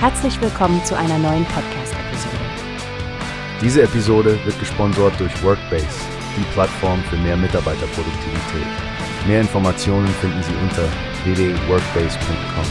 Herzlich willkommen zu einer neuen Podcast-Episode. Diese Episode wird gesponsert durch Workbase, die Plattform für mehr Mitarbeiterproduktivität. Mehr Informationen finden Sie unter www.workbase.com.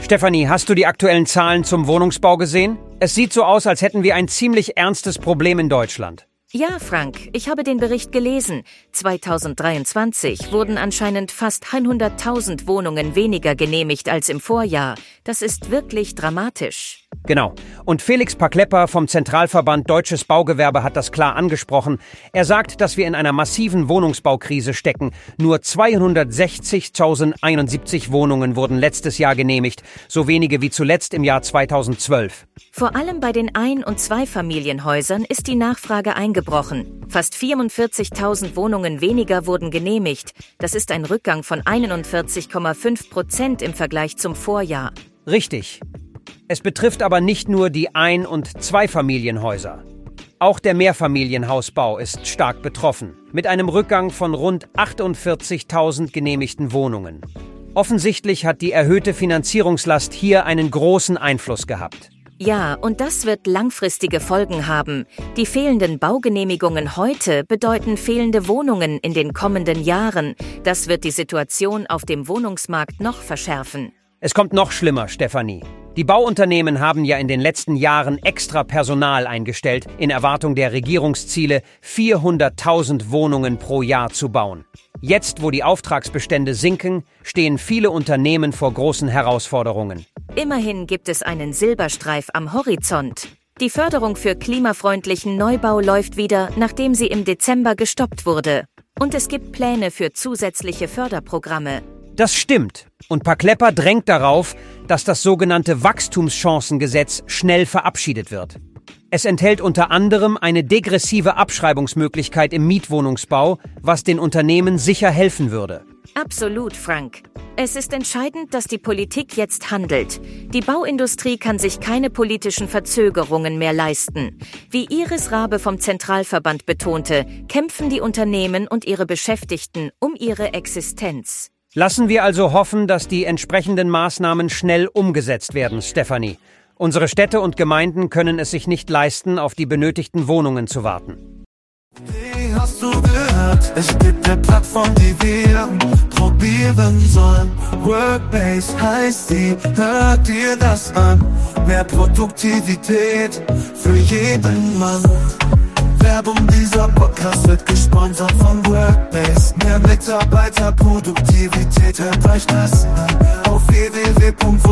Stefanie, hast du die aktuellen Zahlen zum Wohnungsbau gesehen? Es sieht so aus, als hätten wir ein ziemlich ernstes Problem in Deutschland. Ja, Frank, ich habe den Bericht gelesen. 2023 wurden anscheinend fast 100.000 Wohnungen weniger genehmigt als im Vorjahr. Das ist wirklich dramatisch. Genau. Und Felix Paklepper vom Zentralverband Deutsches Baugewerbe hat das klar angesprochen. Er sagt, dass wir in einer massiven Wohnungsbaukrise stecken. Nur 260.071 Wohnungen wurden letztes Jahr genehmigt, so wenige wie zuletzt im Jahr 2012. Vor allem bei den Ein- und Zweifamilienhäusern ist die Nachfrage eingebrochen. Fast 44.000 Wohnungen weniger wurden genehmigt. Das ist ein Rückgang von 41,5 Prozent im Vergleich zum Vorjahr. Richtig. Es betrifft aber nicht nur die Ein- und Zweifamilienhäuser. Auch der Mehrfamilienhausbau ist stark betroffen, mit einem Rückgang von rund 48.000 genehmigten Wohnungen. Offensichtlich hat die erhöhte Finanzierungslast hier einen großen Einfluss gehabt. Ja, und das wird langfristige Folgen haben. Die fehlenden Baugenehmigungen heute bedeuten fehlende Wohnungen in den kommenden Jahren. Das wird die Situation auf dem Wohnungsmarkt noch verschärfen. Es kommt noch schlimmer, Stefanie. Die Bauunternehmen haben ja in den letzten Jahren extra Personal eingestellt, in Erwartung der Regierungsziele 400.000 Wohnungen pro Jahr zu bauen. Jetzt, wo die Auftragsbestände sinken, stehen viele Unternehmen vor großen Herausforderungen. Immerhin gibt es einen Silberstreif am Horizont. Die Förderung für klimafreundlichen Neubau läuft wieder, nachdem sie im Dezember gestoppt wurde. Und es gibt Pläne für zusätzliche Förderprogramme. Das stimmt. Und Paklepper drängt darauf, dass das sogenannte Wachstumschancengesetz schnell verabschiedet wird. Es enthält unter anderem eine degressive Abschreibungsmöglichkeit im Mietwohnungsbau, was den Unternehmen sicher helfen würde. Absolut, Frank. Es ist entscheidend, dass die Politik jetzt handelt. Die Bauindustrie kann sich keine politischen Verzögerungen mehr leisten. Wie Iris Rabe vom Zentralverband betonte, kämpfen die Unternehmen und ihre Beschäftigten um ihre Existenz. Lassen wir also hoffen, dass die entsprechenden Maßnahmen schnell umgesetzt werden, Stefanie. Unsere Städte und Gemeinden können es sich nicht leisten, auf die benötigten Wohnungen zu warten. Wie hast du gehört? Es gibt eine Plattform, die wir probieren sollen. Workbase heißt die, hört dir das an. Mehr Produktivität für jeden Mann. Werbung, dieser Podcast wird gesponsert von Workbase. Mehr Mitarbeiterproduktivität, euch das an. Auf www.workbase.com